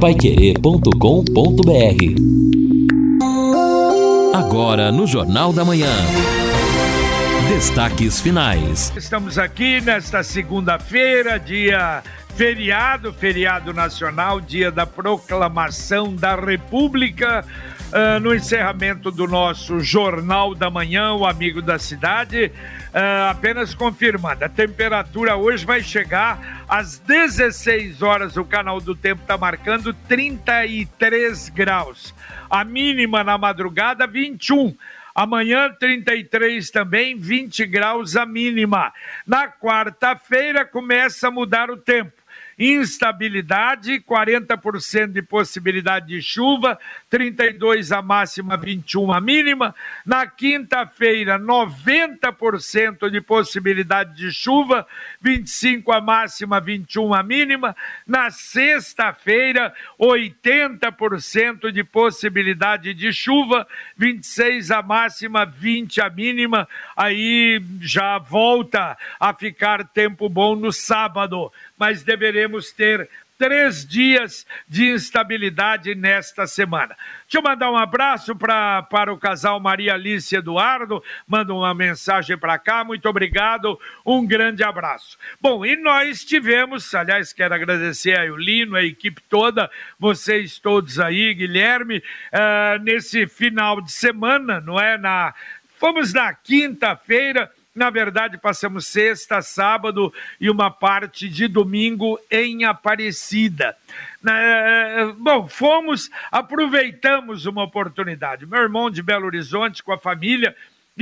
paiquerê.com.br Agora no Jornal da Manhã. Destaques finais. Estamos aqui nesta segunda-feira, dia feriado, feriado nacional, dia da proclamação da República. Uh, no encerramento do nosso Jornal da Manhã, o Amigo da Cidade, uh, apenas confirmando, a temperatura hoje vai chegar às 16 horas, o canal do tempo está marcando 33 graus. A mínima na madrugada, 21. Amanhã, 33 também, 20 graus a mínima. Na quarta-feira, começa a mudar o tempo instabilidade, 40% de possibilidade de chuva, 32 a máxima, 21 a mínima. Na quinta-feira, 90% de possibilidade de chuva, 25 a máxima, 21 a mínima. Na sexta-feira, 80% de possibilidade de chuva, 26 a máxima, 20 a mínima. Aí já volta a ficar tempo bom no sábado mas deveremos ter três dias de instabilidade nesta semana. Deixa eu mandar um abraço pra, para o casal Maria Alice Eduardo, manda uma mensagem para cá, muito obrigado, um grande abraço. Bom, e nós tivemos, aliás, quero agradecer a Eulino, a equipe toda, vocês todos aí, Guilherme, uh, nesse final de semana, não é? Na, fomos na quinta-feira na verdade, passamos sexta, sábado e uma parte de domingo em Aparecida. Bom, fomos, aproveitamos uma oportunidade. Meu irmão de Belo Horizonte com a família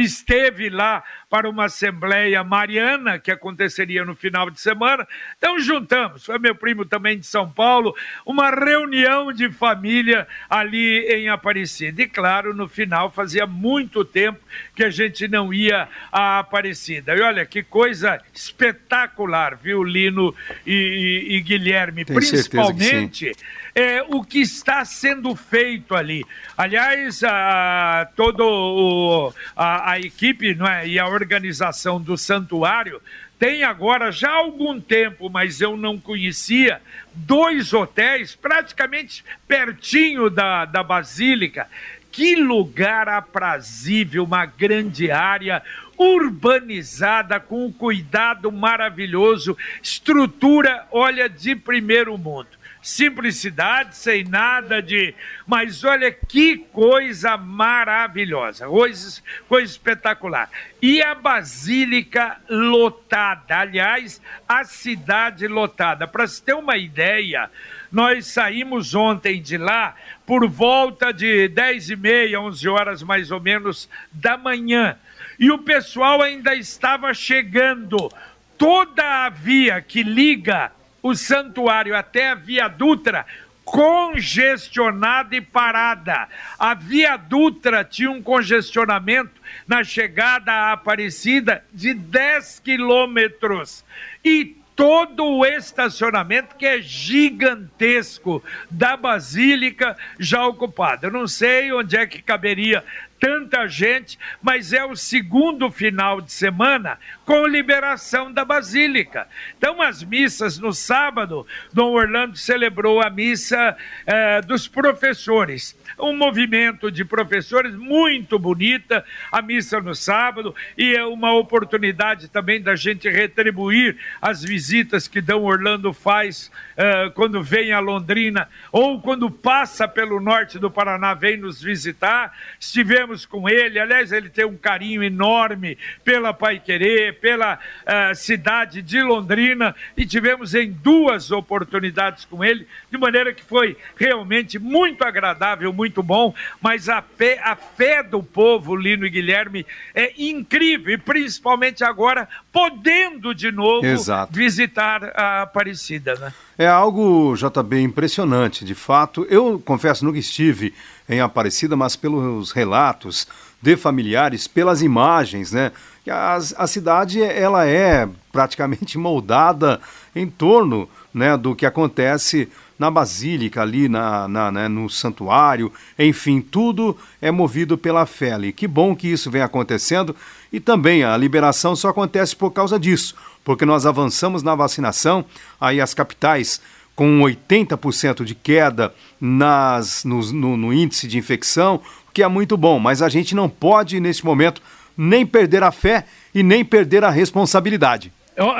esteve lá para uma assembleia mariana que aconteceria no final de semana. Então juntamos, foi meu primo também de São Paulo, uma reunião de família ali em Aparecida. E claro, no final fazia muito tempo que a gente não ia a Aparecida. E olha que coisa espetacular, viu, Lino e, e, e Guilherme, principalmente é, o que está sendo feito ali. Aliás, a, todo a, a equipe não é, e a organização do santuário tem agora já algum tempo, mas eu não conhecia, dois hotéis praticamente pertinho da, da Basílica. Que lugar aprazível, uma grande área urbanizada com um cuidado maravilhoso, estrutura, olha, de primeiro mundo simplicidade, sem nada de. Mas olha que coisa maravilhosa, coisa, coisa espetacular. E a Basílica lotada, aliás, a cidade lotada. Para se ter uma ideia, nós saímos ontem de lá por volta de 10 e meia, 11 horas mais ou menos da manhã. E o pessoal ainda estava chegando. Toda a via que liga o santuário até a Via Dutra congestionada e parada. A Via Dutra tinha um congestionamento na chegada à Aparecida de 10 quilômetros. E todo o estacionamento que é gigantesco da Basílica já ocupado. Eu não sei onde é que caberia tanta gente, mas é o segundo final de semana com liberação da Basílica. Então, as missas no sábado, Dom Orlando celebrou a missa eh, dos professores. Um movimento de professores muito bonita, a missa no sábado, e é uma oportunidade também da gente retribuir as visitas que Dom Orlando faz eh, quando vem a Londrina ou quando passa pelo norte do Paraná, vem nos visitar. Estivemos com ele. Aliás, ele tem um carinho enorme pela Pai Querer, pela uh, cidade de Londrina, e tivemos em duas oportunidades com ele, de maneira que foi realmente muito agradável, muito bom. Mas a fé, a fé do povo, Lino e Guilherme, é incrível, e principalmente agora, podendo de novo Exato. visitar a Aparecida, né? É algo, JB, impressionante. De fato, eu confesso, nunca estive em Aparecida, mas pelos relatos de familiares, pelas imagens, né? A, a cidade ela é praticamente moldada em torno né, do que acontece na basílica ali, na, na né, no santuário, enfim, tudo é movido pela fé ali. Que bom que isso vem acontecendo e também a liberação só acontece por causa disso, porque nós avançamos na vacinação, aí as capitais com 80% de queda nas, no, no, no índice de infecção, que é muito bom, mas a gente não pode, nesse momento, nem perder a fé e nem perder a responsabilidade.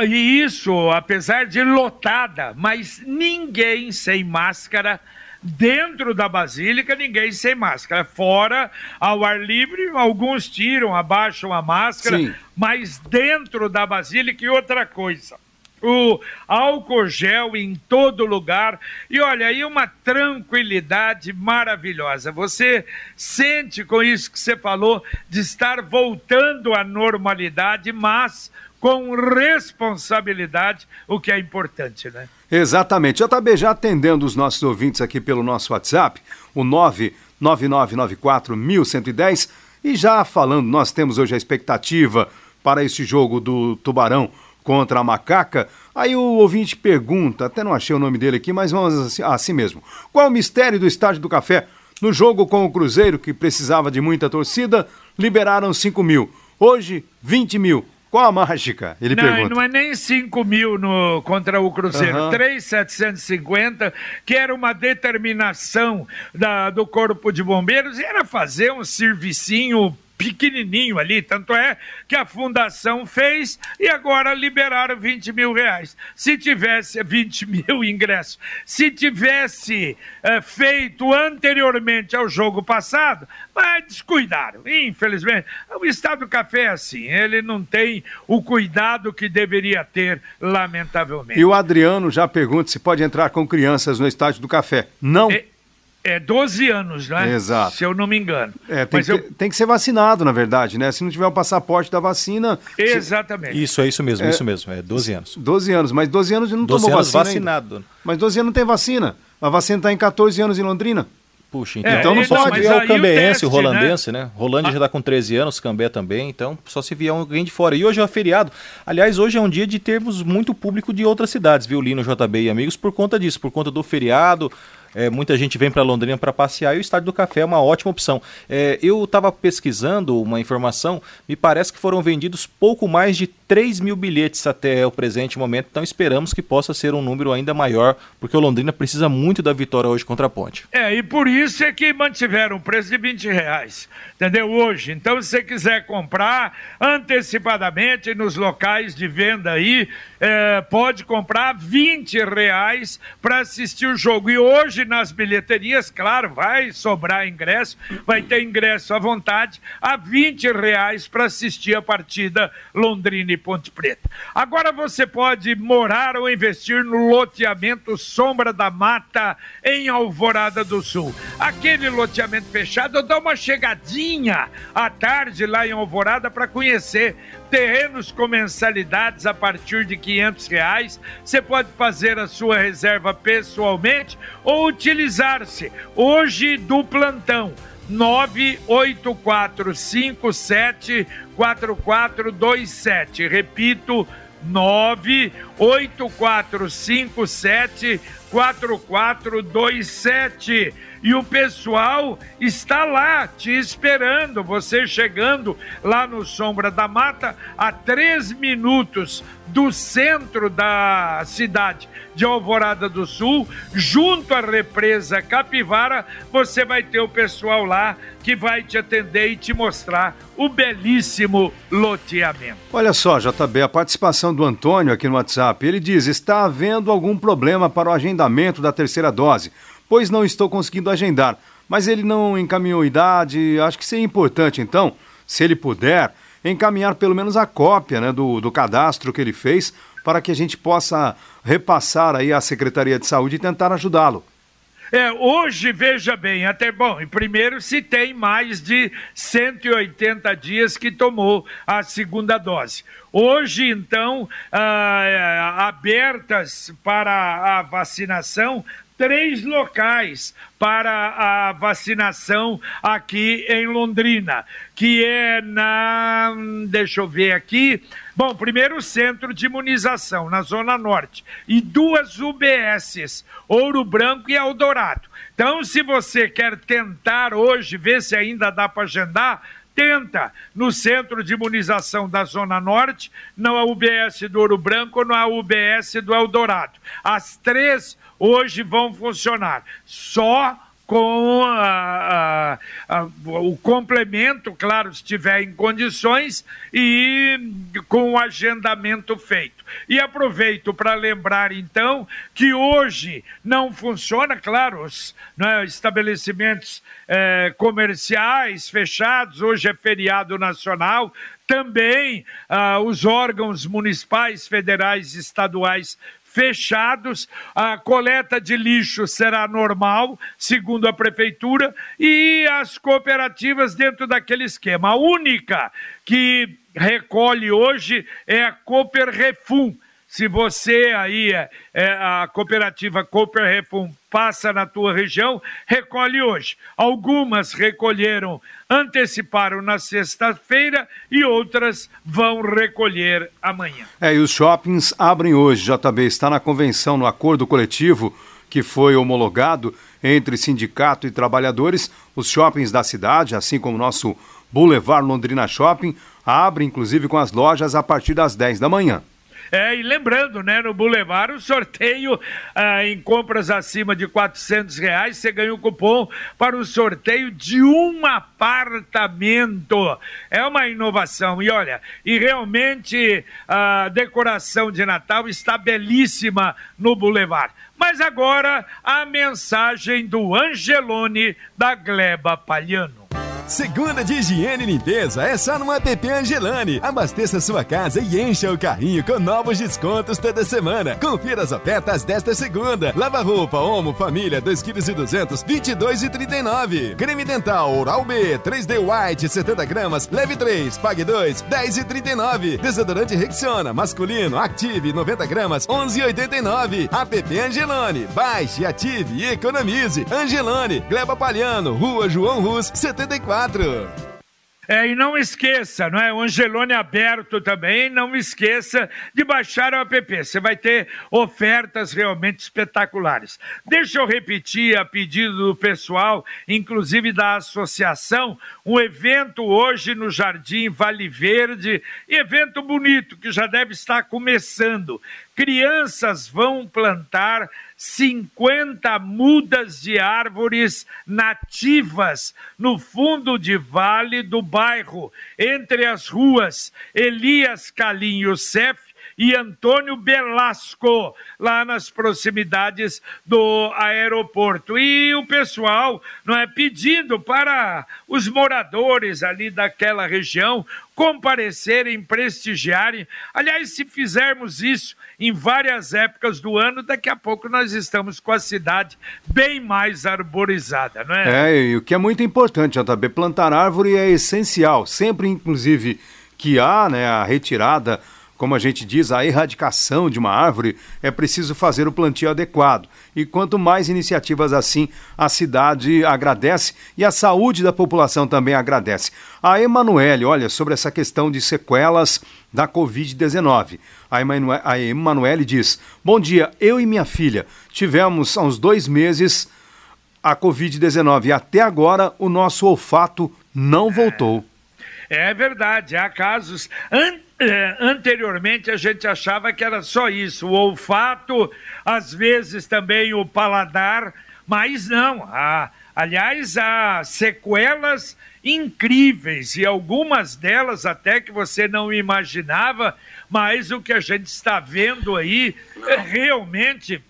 E isso, apesar de lotada, mas ninguém sem máscara dentro da basílica, ninguém sem máscara. Fora, ao ar livre, alguns tiram, abaixam a máscara, Sim. mas dentro da basílica e outra coisa o álcool gel em todo lugar. E olha, aí uma tranquilidade maravilhosa. Você sente com isso que você falou de estar voltando à normalidade, mas com responsabilidade, o que é importante, né? Exatamente. JB já atendendo os nossos ouvintes aqui pelo nosso WhatsApp, o 999941110, e já falando, nós temos hoje a expectativa para este jogo do Tubarão contra a Macaca. Aí o ouvinte pergunta, até não achei o nome dele aqui, mas vamos assim, assim mesmo. Qual o mistério do Estádio do Café? No jogo com o Cruzeiro, que precisava de muita torcida, liberaram 5 mil. Hoje, 20 mil. Qual a mágica? Ele não, pergunta. Não é nem 5 mil no, contra o Cruzeiro, uhum. 3,750, que era uma determinação da, do Corpo de Bombeiros, e era fazer um servicinho pequenininho ali, tanto é que a fundação fez e agora liberaram 20 mil reais. Se tivesse 20 mil ingressos, se tivesse é, feito anteriormente ao jogo passado, mas descuidaram, infelizmente. O Estado do Café é assim, ele não tem o cuidado que deveria ter, lamentavelmente. E o Adriano já pergunta se pode entrar com crianças no Estádio do Café. Não. É é 12 anos, né? Exato. Se eu não me engano. É, tem, que, eu... tem que ser vacinado, na verdade, né? Se não tiver o passaporte da vacina. Exatamente. Se... Isso, é isso mesmo, é, isso mesmo. É 12 anos. 12 anos, mas 12 anos não 12 tomou anos vacina. vacinado. Ainda. Mas 12 anos não tem vacina. A vacina está em 14 anos em Londrina. Puxa, então, é, então não pode. Só se vier o cambeense, o, o holandense, né? né? Rolândia ah. já está com 13 anos, Cambé também, então só se vier alguém de fora. E hoje é feriado. Aliás, hoje é um dia de termos muito público de outras cidades, viu, Lino, JB e amigos, por conta disso, por conta do feriado, é, muita gente vem para Londrina para passear e o Estádio do Café é uma ótima opção. É, eu estava pesquisando uma informação, me parece que foram vendidos pouco mais de 3 mil bilhetes até o presente momento, então esperamos que possa ser um número ainda maior, porque o Londrina precisa muito da vitória hoje contra a Ponte. É, e por isso é que mantiveram o preço de 20 reais, entendeu? Hoje. Então, se você quiser comprar antecipadamente nos locais de venda aí, é, pode comprar 20 reais para assistir o jogo. E hoje nas bilheterias, claro, vai sobrar ingresso, vai ter ingresso à vontade, a 20 reais para assistir a partida Londrina e Ponte Preta. Agora você pode morar ou investir no loteamento Sombra da Mata em Alvorada do Sul. Aquele loteamento fechado, dá uma chegadinha à tarde lá em Alvorada para conhecer terrenos com mensalidades a partir de quinhentos reais. Você pode fazer a sua reserva pessoalmente ou utilizar-se hoje do plantão. 98457 4427. Repito, 98457 4427 e o pessoal está lá te esperando, você chegando lá no Sombra da Mata, a três minutos do centro da cidade de Alvorada do Sul, junto à represa Capivara, você vai ter o pessoal lá que vai te atender e te mostrar o belíssimo loteamento. Olha só, JB, a participação do Antônio aqui no WhatsApp, ele diz: está havendo algum problema para o agendamento da terceira dose pois não estou conseguindo agendar. Mas ele não encaminhou idade, acho que seria importante então, se ele puder, encaminhar pelo menos a cópia né, do, do cadastro que ele fez, para que a gente possa repassar aí à Secretaria de Saúde e tentar ajudá-lo. É, hoje, veja bem, até bom, primeiro se tem mais de 180 dias que tomou a segunda dose. Hoje, então, ah, abertas para a vacinação três locais para a vacinação aqui em Londrina, que é na. Deixa eu ver aqui. Bom, primeiro o centro de imunização, na Zona Norte, e duas UBSs, Ouro Branco e Eldorado. Então, se você quer tentar hoje, ver se ainda dá para agendar, tenta no centro de imunização da Zona Norte, na UBS do Ouro Branco ou na UBS do Eldorado. As três hoje vão funcionar. Só com a, a, a, o complemento, claro, se estiver em condições, e com o agendamento feito. E aproveito para lembrar, então, que hoje não funciona, claro, os né, estabelecimentos eh, comerciais fechados, hoje é feriado nacional, também ah, os órgãos municipais, federais e estaduais fechados. A coleta de lixo será normal, segundo a prefeitura, e as cooperativas dentro daquele esquema. A única que recolhe hoje é a Cooper Refum se você aí, é, é, a cooperativa Cooper Refum passa na tua região, recolhe hoje. Algumas recolheram, anteciparam na sexta-feira e outras vão recolher amanhã. É, e os shoppings abrem hoje, JB, está na convenção, no acordo coletivo que foi homologado entre sindicato e trabalhadores. Os shoppings da cidade, assim como o nosso Boulevard Londrina Shopping, abrem inclusive com as lojas a partir das 10 da manhã. É, e lembrando, né, no Boulevard, o sorteio ah, em compras acima de 400 reais, você ganha o cupom para o sorteio de um apartamento. É uma inovação. E olha, e realmente a decoração de Natal está belíssima no Boulevard. Mas agora a mensagem do Angelone da Gleba Palhano. Segunda de higiene e limpeza é só no app Angelani. Abasteça sua casa e encha o carrinho com novos descontos toda semana. Confira as ofertas desta segunda. Lava roupa, Omo, Família, 2 kg e 200, 22,39. Creme dental Oral B, 3D White, 70 gramas, leve 3, pague 2, 10,39. Desodorante Rexona, masculino, Active, 90 gramas, 11,89. App Angelani. Baixe, ative e economize. Angelani, Gleba Palhano, Rua João Rus, 74 quatro. É, e não esqueça, não é? O Angelone aberto também, não esqueça de baixar o app. Você vai ter ofertas realmente espetaculares. Deixa eu repetir a pedido do pessoal, inclusive da associação, um evento hoje no Jardim Vale Verde, evento bonito que já deve estar começando. Crianças vão plantar 50 mudas de árvores nativas no fundo de vale do bairro, entre as ruas Elias Calinho Cef e Antônio Belasco, lá nas proximidades do aeroporto. E o pessoal não é pedindo para os moradores ali daquela região comparecerem, prestigiarem. Aliás, se fizermos isso em várias épocas do ano, daqui a pouco nós estamos com a cidade bem mais arborizada, não é? É, e o que é muito importante, JB, plantar árvore é essencial. Sempre, inclusive, que há né, a retirada como a gente diz, a erradicação de uma árvore, é preciso fazer o plantio adequado. E quanto mais iniciativas assim, a cidade agradece e a saúde da população também agradece. A Emanuele, olha, sobre essa questão de sequelas da Covid-19. A Emanuele diz: Bom dia, eu e minha filha tivemos há uns dois meses a Covid-19 e até agora o nosso olfato não voltou. É verdade, há casos. An é, anteriormente a gente achava que era só isso, o olfato, às vezes também o paladar, mas não. Há, aliás, há sequelas incríveis e algumas delas até que você não imaginava, mas o que a gente está vendo aí é realmente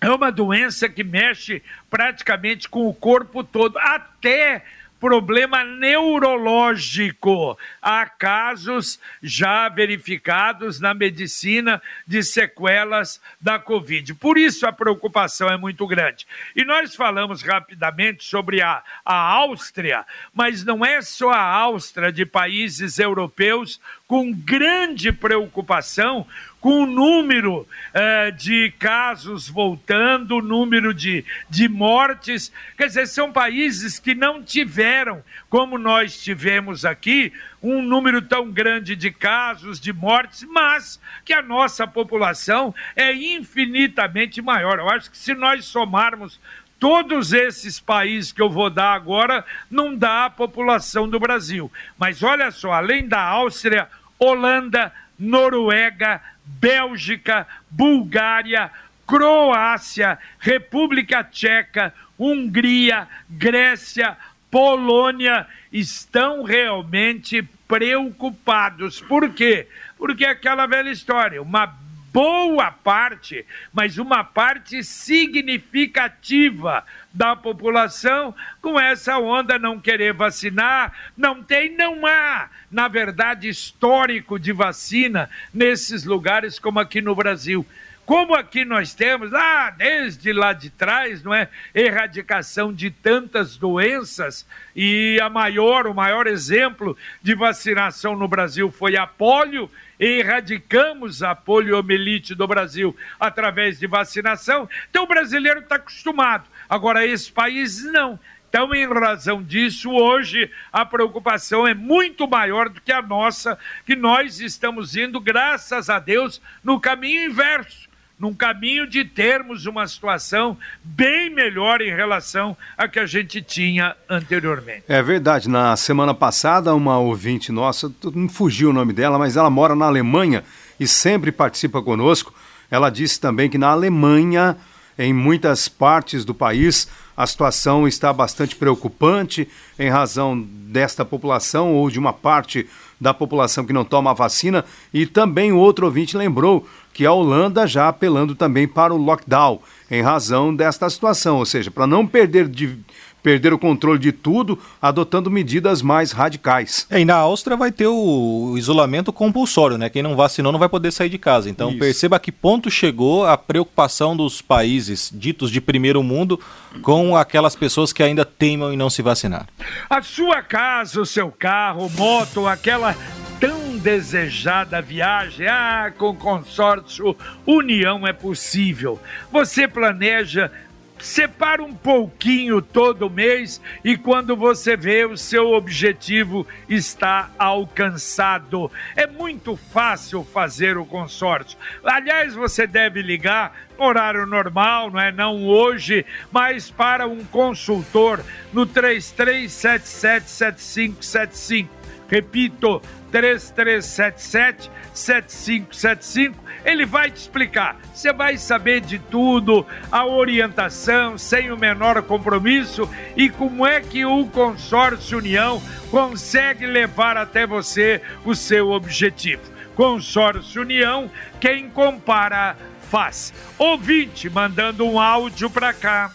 é uma doença que mexe praticamente com o corpo todo, até problema neurológico. Há casos já verificados na medicina de sequelas da Covid. Por isso a preocupação é muito grande. E nós falamos rapidamente sobre a, a Áustria, mas não é só a Áustria de países europeus com grande preocupação com o número uh, de casos voltando, o número de, de mortes. Quer dizer, são países que não tiveram, como nós tivemos aqui, um número tão grande de casos, de mortes, mas que a nossa população é infinitamente maior. Eu acho que se nós somarmos todos esses países que eu vou dar agora, não dá a população do Brasil. Mas olha só, além da Áustria, Holanda, Noruega, Bélgica, Bulgária, Croácia, República Tcheca, Hungria, Grécia, Polônia estão realmente preocupados. Por quê? Porque é aquela velha história, uma boa parte, mas uma parte significativa da população com essa onda não querer vacinar, não tem, não há, na verdade, histórico de vacina nesses lugares como aqui no Brasil. Como aqui nós temos, ah, desde lá de trás, não é? Erradicação de tantas doenças e a maior, o maior exemplo de vacinação no Brasil foi a polio. Erradicamos a poliomielite do Brasil através de vacinação. Então o brasileiro está acostumado. Agora esse país não. Então, em razão disso, hoje a preocupação é muito maior do que a nossa, que nós estamos indo, graças a Deus, no caminho inverso num caminho de termos uma situação bem melhor em relação a que a gente tinha anteriormente. É verdade. Na semana passada, uma ouvinte nossa, não fugiu o nome dela, mas ela mora na Alemanha e sempre participa conosco. Ela disse também que na Alemanha, em muitas partes do país, a situação está bastante preocupante em razão desta população ou de uma parte da população que não toma a vacina. E também o outro ouvinte lembrou que a Holanda já apelando também para o lockdown em razão desta situação, ou seja, para não perder de perder o controle de tudo, adotando medidas mais radicais. É, e na Áustria vai ter o isolamento compulsório, né? Quem não vacinou não vai poder sair de casa. Então Isso. perceba a que ponto chegou a preocupação dos países ditos de primeiro mundo com aquelas pessoas que ainda teimam em não se vacinar. A sua casa, o seu carro, moto, aquela tão desejada viagem, ah, com consórcio União é possível. Você planeja separa um pouquinho todo mês e quando você vê o seu objetivo está alcançado. É muito fácil fazer o consórcio. Aliás, você deve ligar horário normal, não é não hoje, mas para um consultor no 33777575. Repito, 3377 7575. Ele vai te explicar. Você vai saber de tudo, a orientação, sem o menor compromisso e como é que o consórcio União consegue levar até você o seu objetivo. Consórcio União, quem compara faz. Ouvinte mandando um áudio para cá.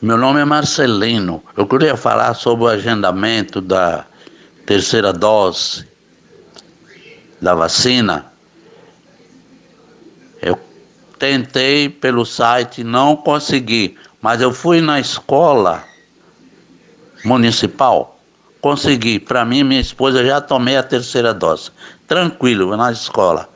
Meu nome é Marcelino. Eu queria falar sobre o agendamento da terceira dose da vacina, eu tentei pelo site, não consegui, mas eu fui na escola municipal, consegui. Para mim, minha esposa já tomei a terceira dose. Tranquilo, na escola.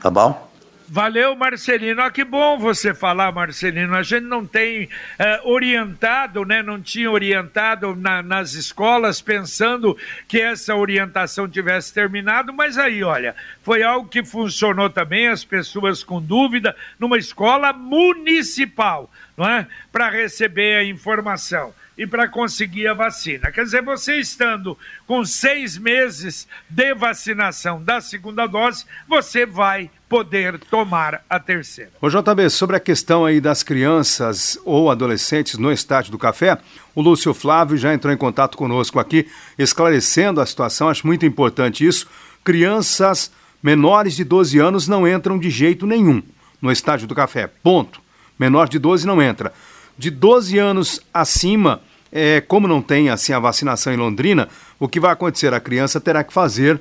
Tá bom? Valeu, Marcelino. Ah, que bom você falar, Marcelino. A gente não tem eh, orientado, né? Não tinha orientado na, nas escolas pensando que essa orientação tivesse terminado, mas aí, olha, foi algo que funcionou também, as pessoas com dúvida, numa escola municipal, não é? Para receber a informação e para conseguir a vacina. Quer dizer, você estando com seis meses de vacinação da segunda dose, você vai poder tomar a terceira. Ô JB, sobre a questão aí das crianças ou adolescentes no estádio do café, o Lúcio Flávio já entrou em contato conosco aqui, esclarecendo a situação, acho muito importante isso. Crianças menores de 12 anos não entram de jeito nenhum no estádio do café, ponto. Menor de 12 não entra. De 12 anos acima, é, como não tem assim a vacinação em Londrina, o que vai acontecer? A criança terá que fazer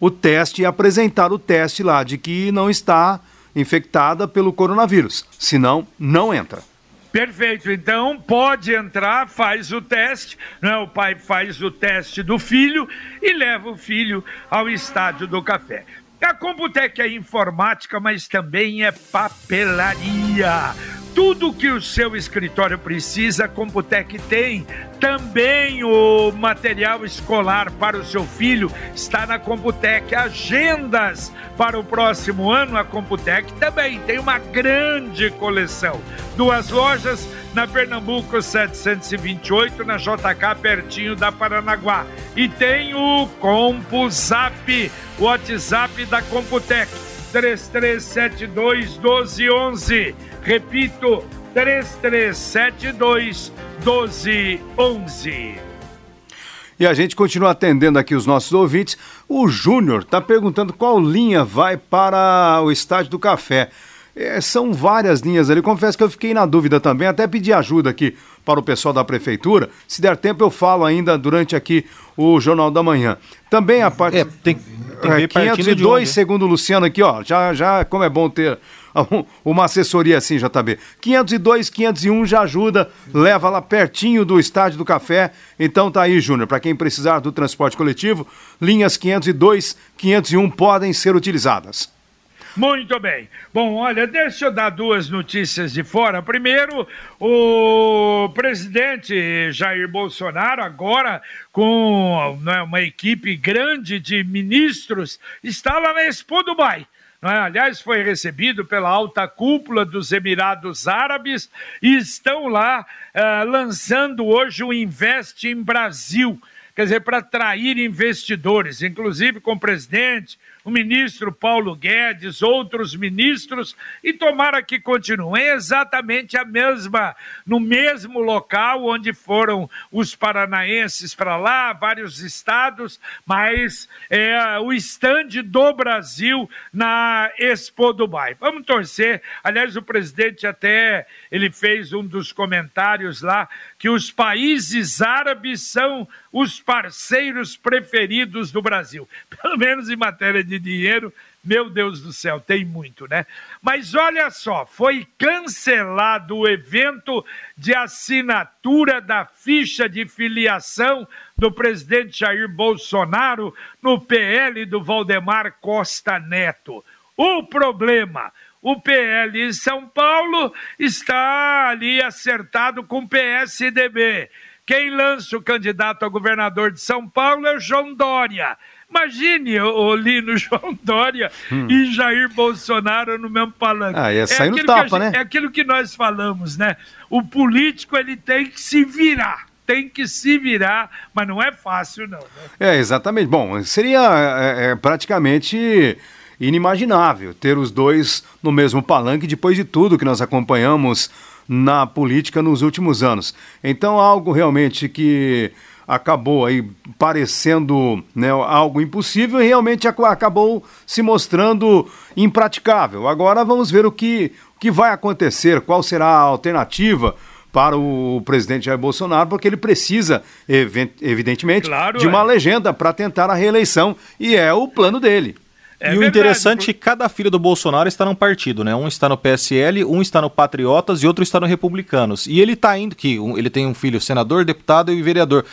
o teste e apresentar o teste lá de que não está infectada pelo coronavírus. Senão, não entra. Perfeito, então pode entrar, faz o teste, né? o pai faz o teste do filho e leva o filho ao estádio do café. A Computec é informática, mas também é papelaria tudo que o seu escritório precisa, a Computec tem. Também o material escolar para o seu filho está na Computec. Agendas para o próximo ano, a Computec também tem uma grande coleção. Duas lojas na Pernambuco 728, na JK, pertinho da Paranaguá. E tem o CompuZap, o WhatsApp da Computec 3372 1211. Repito, 3372 1211. E a gente continua atendendo aqui os nossos ouvintes. O Júnior está perguntando qual linha vai para o Estádio do Café. É, são várias linhas ali. Confesso que eu fiquei na dúvida também, até pedi ajuda aqui para o pessoal da prefeitura. Se der tempo, eu falo ainda durante aqui o Jornal da Manhã. Também a parte. É, tem, tem é, 502, segundo o Luciano aqui, ó. Já, já, como é bom ter uma assessoria assim, JB. 502, 501 já ajuda, leva lá pertinho do Estádio do Café. Então tá aí, Júnior, para quem precisar do transporte coletivo, linhas 502, 501 podem ser utilizadas. Muito bem. Bom, olha, deixa eu dar duas notícias de fora. Primeiro, o presidente Jair Bolsonaro, agora com né, uma equipe grande de ministros, está lá na Expo Dubai. É? aliás, foi recebido pela alta cúpula dos Emirados Árabes e estão lá uh, lançando hoje o Invest em Brasil, quer dizer, para atrair investidores, inclusive com o presidente, o ministro Paulo Guedes, outros ministros, e tomara que continuem exatamente a mesma, no mesmo local onde foram os paranaenses para lá, vários estados, mas é o estande do Brasil na Expo Dubai. Vamos torcer. Aliás, o presidente até ele fez um dos comentários lá que os países árabes são os parceiros preferidos do Brasil, pelo menos em matéria de dinheiro. Meu Deus do céu, tem muito, né? Mas olha só, foi cancelado o evento de assinatura da ficha de filiação do presidente Jair Bolsonaro no PL do Valdemar Costa Neto. O problema, o PL em São Paulo está ali acertado com o PSDB. Quem lança o candidato a governador de São Paulo é o João Dória. Imagine o Lino João Dória hum. e Jair Bolsonaro no mesmo palanque. Ah, ia sair é no tapa, gente, né? É aquilo que nós falamos, né? O político ele tem que se virar tem que se virar, mas não é fácil, não. Né? É, exatamente. Bom, seria é, é, praticamente inimaginável ter os dois no mesmo palanque depois de tudo que nós acompanhamos na política nos últimos anos. Então, algo realmente que acabou aí parecendo né, algo impossível e realmente acabou se mostrando impraticável. Agora vamos ver o que, o que vai acontecer, qual será a alternativa para o presidente Jair Bolsonaro, porque ele precisa, evidentemente, claro, de uma é. legenda para tentar a reeleição e é o plano dele. É e verdade, o interessante é que cada filho do Bolsonaro está num partido, né? Um está no PSL, um está no Patriotas e outro está no Republicanos. E ele está indo, que ele tem um filho senador, deputado e vereador.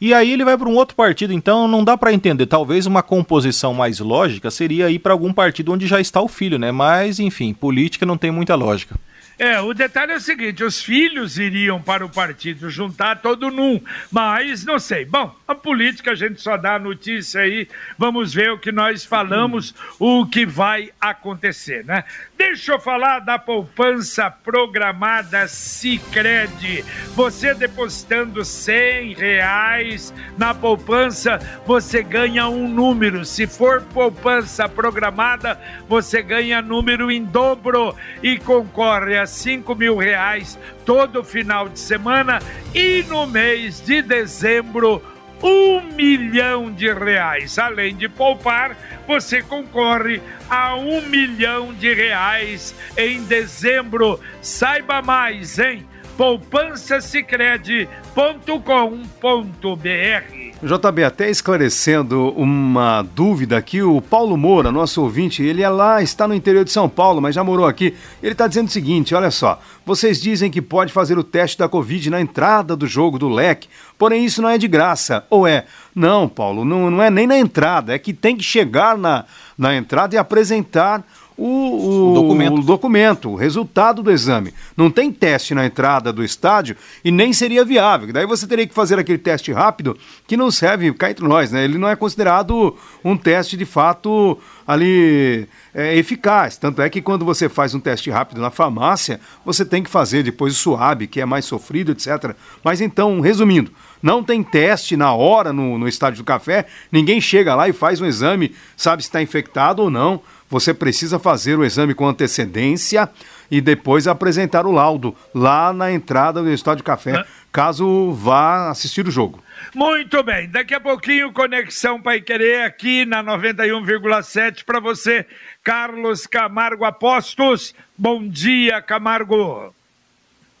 E aí ele vai para um outro partido, então não dá para entender. Talvez uma composição mais lógica seria ir para algum partido onde já está o filho, né? Mas, enfim, política não tem muita lógica. É, o detalhe é o seguinte: os filhos iriam para o partido juntar todo num, mas não sei. Bom, a política a gente só dá a notícia aí, vamos ver o que nós falamos, o que vai acontecer, né? Deixa eu falar da poupança programada Sicredi. Você depositando cem reais na poupança, você ganha um número. Se for poupança programada, você ganha número em dobro e concorre a cinco mil reais todo final de semana e no mês de dezembro um milhão de reais. Além de poupar, você concorre a um milhão de reais em dezembro. Saiba mais em poupançasicredi.com.br. JB, até esclarecendo uma dúvida aqui, o Paulo Moura, nosso ouvinte, ele é lá, está no interior de São Paulo, mas já morou aqui. Ele está dizendo o seguinte: olha só, vocês dizem que pode fazer o teste da Covid na entrada do jogo do leque, porém isso não é de graça, ou é? Não, Paulo, não, não é nem na entrada, é que tem que chegar na, na entrada e apresentar o, o, o, documento. o, documento. o resultado do exame. Não tem teste na entrada do estádio e nem seria viável. Daí você teria que fazer aquele teste rápido que não serve cá entre nós, né? Ele não é considerado um teste de fato ali é, eficaz. Tanto é que quando você faz um teste rápido na farmácia, você tem que fazer depois o suave, que é mais sofrido, etc. Mas então, resumindo, não tem teste na hora no, no estádio do café, ninguém chega lá e faz um exame, sabe se está infectado ou não você precisa fazer o exame com antecedência e depois apresentar o laudo lá na entrada do Estádio Café, caso vá assistir o jogo. Muito bem, daqui a pouquinho Conexão Pai Querer aqui na 91,7 para você, Carlos Camargo Apostos. Bom dia, Camargo.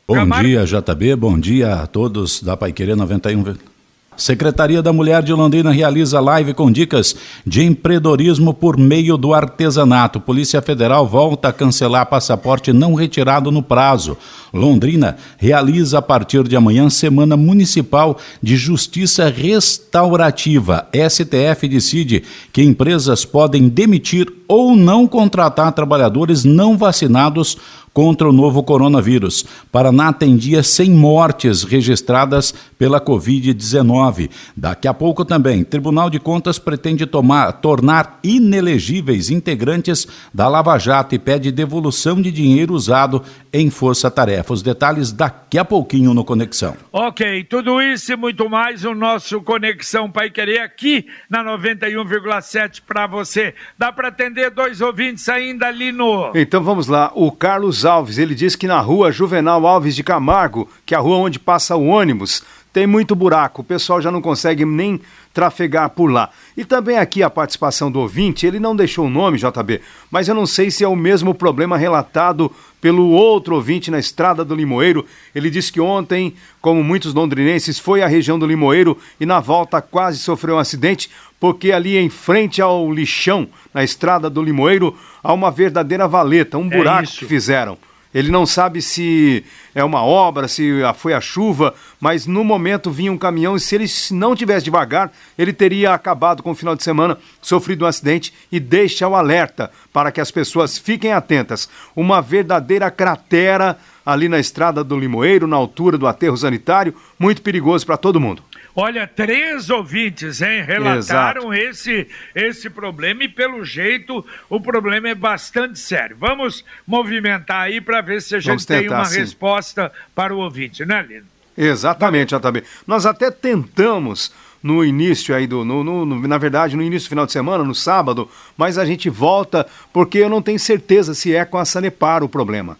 Bom Camargo. dia, JB. Bom dia a todos da Pai Querer 91. Secretaria da Mulher de Londrina realiza live com dicas de empreendedorismo por meio do artesanato. Polícia Federal volta a cancelar passaporte não retirado no prazo. Londrina realiza a partir de amanhã Semana Municipal de Justiça Restaurativa. STF decide que empresas podem demitir ou não contratar trabalhadores não vacinados contra o novo coronavírus. Paraná tem dia sem mortes registradas pela Covid-19. Daqui a pouco também, Tribunal de Contas pretende tomar, tornar inelegíveis integrantes da Lava Jato e pede devolução de dinheiro usado em força-tarefa. Os detalhes daqui a pouquinho no Conexão. Ok, tudo isso e muito mais o nosso Conexão Pai Querer aqui na 91,7 para você. Dá para atender dois ouvintes ainda ali no. Então vamos lá, o Carlos Alves, ele diz que na rua Juvenal Alves de Camargo, que é a rua onde passa o ônibus, tem muito buraco, o pessoal já não consegue nem trafegar por lá. E também aqui a participação do ouvinte, ele não deixou o nome, JB, mas eu não sei se é o mesmo problema relatado pelo outro ouvinte na estrada do Limoeiro. Ele disse que ontem, como muitos londrinenses, foi à região do Limoeiro e na volta quase sofreu um acidente, porque ali em frente ao lixão, na estrada do Limoeiro, há uma verdadeira valeta, um é buraco é que fizeram. Ele não sabe se é uma obra, se foi a chuva, mas no momento vinha um caminhão e se ele não tivesse devagar, ele teria acabado com o final de semana, sofrido um acidente e deixa o alerta para que as pessoas fiquem atentas. Uma verdadeira cratera ali na estrada do Limoeiro, na altura do aterro sanitário, muito perigoso para todo mundo. Olha, três ouvintes, hein, relataram esse, esse problema e, pelo jeito, o problema é bastante sério. Vamos movimentar aí para ver se a gente tem uma sim. resposta para o ouvinte, né, Lino? Exatamente, JB. Nós até tentamos no início aí do. No, no, na verdade, no início do final de semana, no sábado, mas a gente volta porque eu não tenho certeza se é com a Sanepar o problema.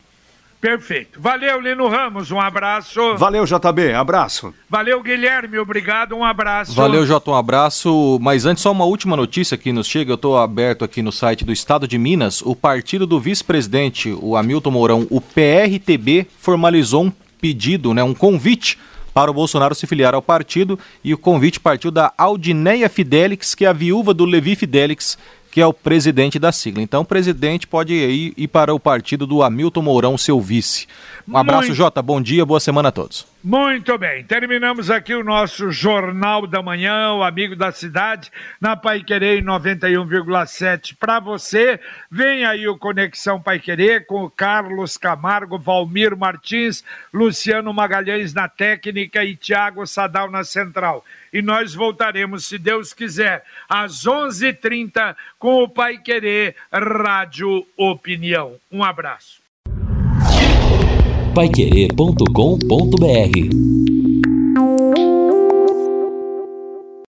Perfeito. Valeu, Lino Ramos, um abraço. Valeu, JB, abraço. Valeu, Guilherme, obrigado, um abraço. Valeu, Jota, um abraço. Mas antes, só uma última notícia que nos chega. Eu estou aberto aqui no site do Estado de Minas. O partido do vice-presidente, o Hamilton Mourão, o PRTB, formalizou um pedido, né, um convite para o Bolsonaro se filiar ao partido e o convite partiu da Aldineia Fidelix, que é a viúva do Levi Fidelix, que é o presidente da sigla. Então o presidente pode ir, ir para o partido do Hamilton Mourão, seu vice. Um abraço, Muito... Jota. Bom dia, boa semana a todos. Muito bem, terminamos aqui o nosso Jornal da Manhã, o Amigo da Cidade, na Pai Querer 91,7 para você. Vem aí o Conexão Pai Querer com o Carlos Camargo, Valmir Martins, Luciano Magalhães na técnica e Tiago Sadal na central. E nós voltaremos, se Deus quiser, às 11:30 h 30 com o Pai Querer Rádio Opinião. Um abraço paiquerê.com.br